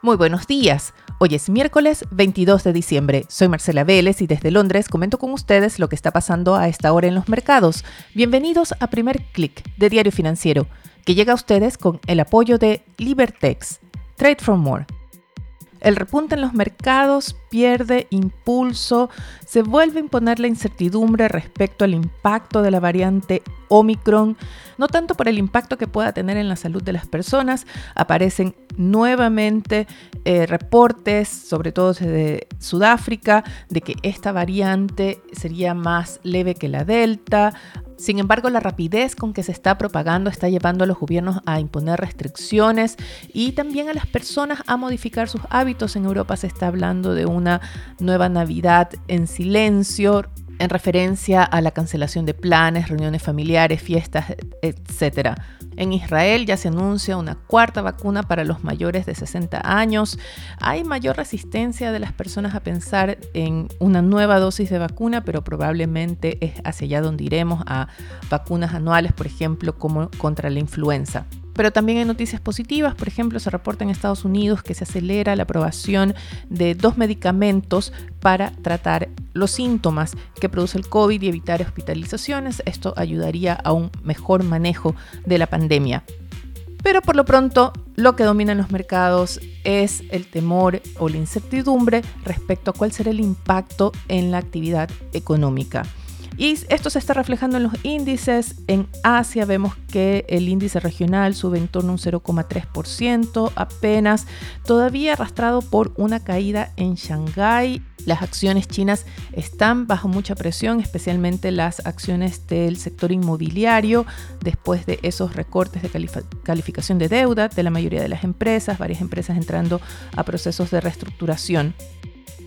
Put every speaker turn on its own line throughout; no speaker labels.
Muy buenos días. Hoy es miércoles 22 de diciembre. Soy Marcela Vélez y desde Londres comento con ustedes lo que está pasando a esta hora en los mercados. Bienvenidos a Primer Click de Diario Financiero, que llega a ustedes con el apoyo de Libertex. Trade from More el repunte en los mercados pierde impulso, se vuelve a imponer la incertidumbre respecto al impacto de la variante Omicron, no tanto por el impacto que pueda tener en la salud de las personas, aparecen nuevamente eh, reportes, sobre todo desde Sudáfrica, de que esta variante sería más leve que la Delta, sin embargo, la rapidez con que se está propagando está llevando a los gobiernos a imponer restricciones y también a las personas a modificar sus hábitos. En Europa se está hablando de una nueva Navidad en silencio, en referencia a la cancelación de planes, reuniones familiares, fiestas, etc. En Israel ya se anuncia una cuarta vacuna para los mayores de 60 años. Hay mayor resistencia de las personas a pensar en una nueva dosis de vacuna, pero probablemente es hacia allá donde iremos a vacunas anuales, por ejemplo, como contra la influenza. Pero también hay noticias positivas, por ejemplo, se reporta en Estados Unidos que se acelera la aprobación de dos medicamentos para tratar los síntomas que produce el COVID y evitar hospitalizaciones. Esto ayudaría a un mejor manejo de la pandemia. Pero por lo pronto, lo que domina en los mercados es el temor o la incertidumbre respecto a cuál será el impacto en la actividad económica. Y esto se está reflejando en los índices. En Asia vemos que el índice regional sube en torno a un 0,3% apenas, todavía arrastrado por una caída en Shanghái. Las acciones chinas están bajo mucha presión, especialmente las acciones del sector inmobiliario, después de esos recortes de calificación de deuda de la mayoría de las empresas, varias empresas entrando a procesos de reestructuración.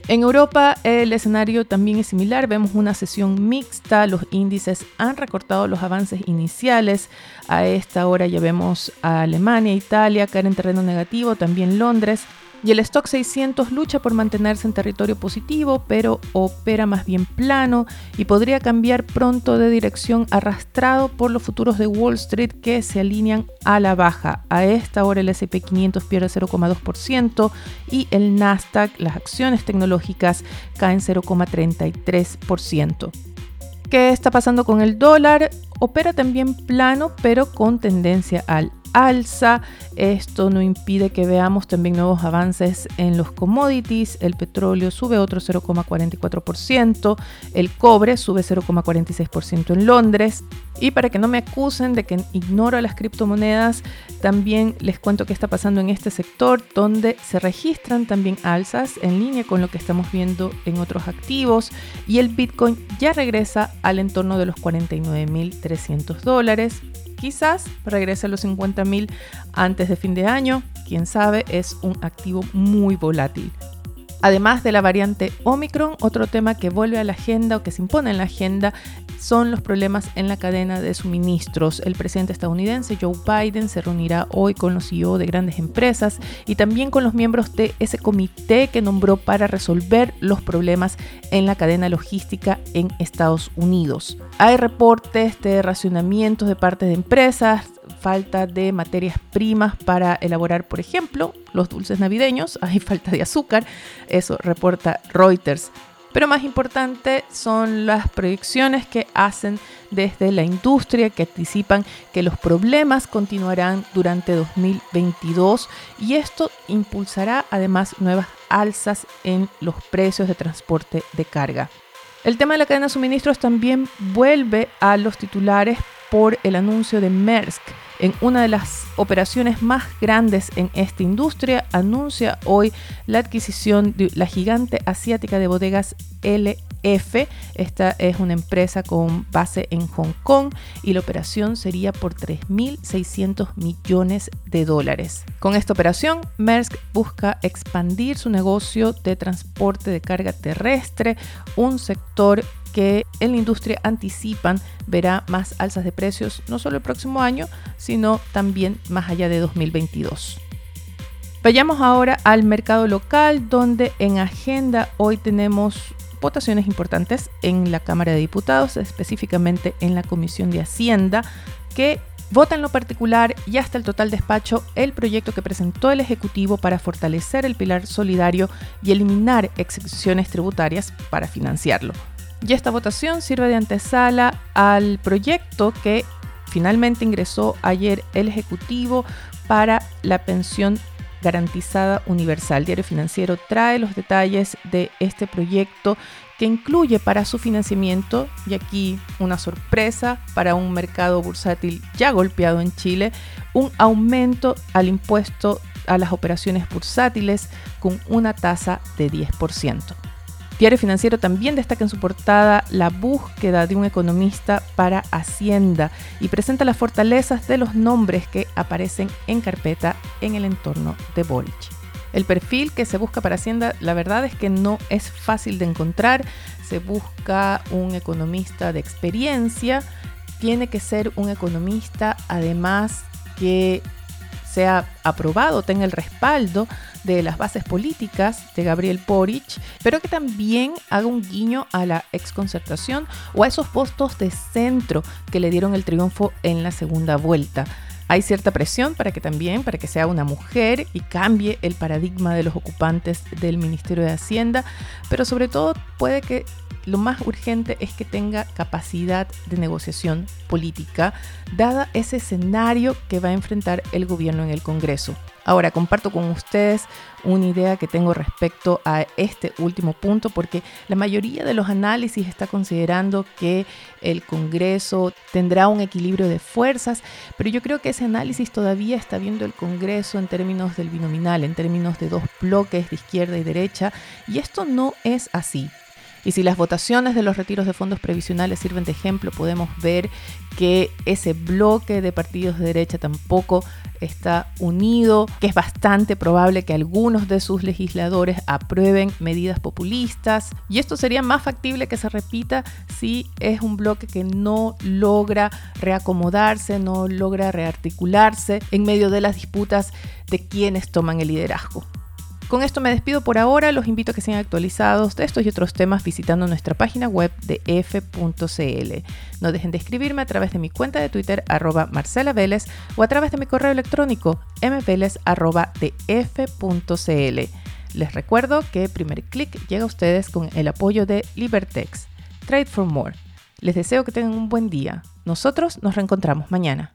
En Europa el escenario también es similar, vemos una sesión mixta, los índices han recortado los avances iniciales, a esta hora ya vemos a Alemania, Italia caer en terreno negativo, también Londres, y el stock 600 lucha por mantenerse en territorio positivo, pero opera más bien plano y podría cambiar pronto de dirección arrastrado por los futuros de Wall Street que se alinean a la baja. A esta hora el SP 500 pierde 0,2% y el Nasdaq, las acciones tecnológicas, caen 0,33%. ¿Qué está pasando con el dólar? Opera también plano, pero con tendencia al alza. Esto no impide que veamos también nuevos avances en los commodities. El petróleo sube otro 0,44%, el cobre sube 0,46% en Londres. Y para que no me acusen de que ignoro las criptomonedas, también les cuento qué está pasando en este sector, donde se registran también alzas en línea con lo que estamos viendo en otros activos. Y el Bitcoin ya regresa al entorno de los 49.300 dólares quizás regrese a los 50 mil antes de fin de año. Quién sabe, es un activo muy volátil. Además de la variante Omicron, otro tema que vuelve a la agenda o que se impone en la agenda son los problemas en la cadena de suministros. El presidente estadounidense Joe Biden se reunirá hoy con los CEO de grandes empresas y también con los miembros de ese comité que nombró para resolver los problemas en la cadena logística en Estados Unidos. Hay reportes de racionamientos de parte de empresas, falta de materias primas para elaborar, por ejemplo, los dulces navideños, hay falta de azúcar, eso reporta Reuters. Pero más importante son las proyecciones que hacen desde la industria que anticipan que los problemas continuarán durante 2022 y esto impulsará además nuevas alzas en los precios de transporte de carga. El tema de la cadena de suministros también vuelve a los titulares por el anuncio de Maersk en una de las operaciones más grandes en esta industria, anuncia hoy la adquisición de la gigante asiática de bodegas LF. Esta es una empresa con base en Hong Kong y la operación sería por 3.600 millones de dólares. Con esta operación, Maersk busca expandir su negocio de transporte de carga terrestre, un sector que en la industria anticipan verá más alzas de precios no solo el próximo año, sino también más allá de 2022. Vayamos ahora al mercado local, donde en agenda hoy tenemos votaciones importantes en la Cámara de Diputados, específicamente en la Comisión de Hacienda, que Vota en lo particular y hasta el total despacho el proyecto que presentó el Ejecutivo para fortalecer el pilar solidario y eliminar excepciones tributarias para financiarlo. Y esta votación sirve de antesala al proyecto que finalmente ingresó ayer el Ejecutivo para la pensión garantizada universal. Diario Financiero trae los detalles de este proyecto que incluye para su financiamiento, y aquí una sorpresa para un mercado bursátil ya golpeado en Chile, un aumento al impuesto a las operaciones bursátiles con una tasa de 10%. Diario Financiero también destaca en su portada la búsqueda de un economista para Hacienda y presenta las fortalezas de los nombres que aparecen en carpeta en el entorno de Boric. El perfil que se busca para Hacienda, la verdad es que no es fácil de encontrar. Se busca un economista de experiencia. Tiene que ser un economista, además, que sea aprobado, tenga el respaldo de las bases políticas de Gabriel Boric, pero que también haga un guiño a la exconcertación o a esos postos de centro que le dieron el triunfo en la segunda vuelta. Hay cierta presión para que también, para que sea una mujer y cambie el paradigma de los ocupantes del Ministerio de Hacienda, pero sobre todo puede que lo más urgente es que tenga capacidad de negociación política, dada ese escenario que va a enfrentar el gobierno en el Congreso. Ahora, comparto con ustedes una idea que tengo respecto a este último punto, porque la mayoría de los análisis está considerando que el Congreso tendrá un equilibrio de fuerzas, pero yo creo que ese análisis todavía está viendo el Congreso en términos del binominal, en términos de dos bloques de izquierda y derecha, y esto no es así. Y si las votaciones de los retiros de fondos previsionales sirven de ejemplo, podemos ver que ese bloque de partidos de derecha tampoco está unido, que es bastante probable que algunos de sus legisladores aprueben medidas populistas. Y esto sería más factible que se repita si es un bloque que no logra reacomodarse, no logra rearticularse en medio de las disputas de quienes toman el liderazgo. Con esto me despido por ahora, los invito a que sean actualizados de estos y otros temas visitando nuestra página web de f.cl. No dejen de escribirme a través de mi cuenta de Twitter arroba o a través de mi correo electrónico mveles arroba Les recuerdo que Primer Click llega a ustedes con el apoyo de Libertex. Trade for More. Les deseo que tengan un buen día. Nosotros nos reencontramos mañana.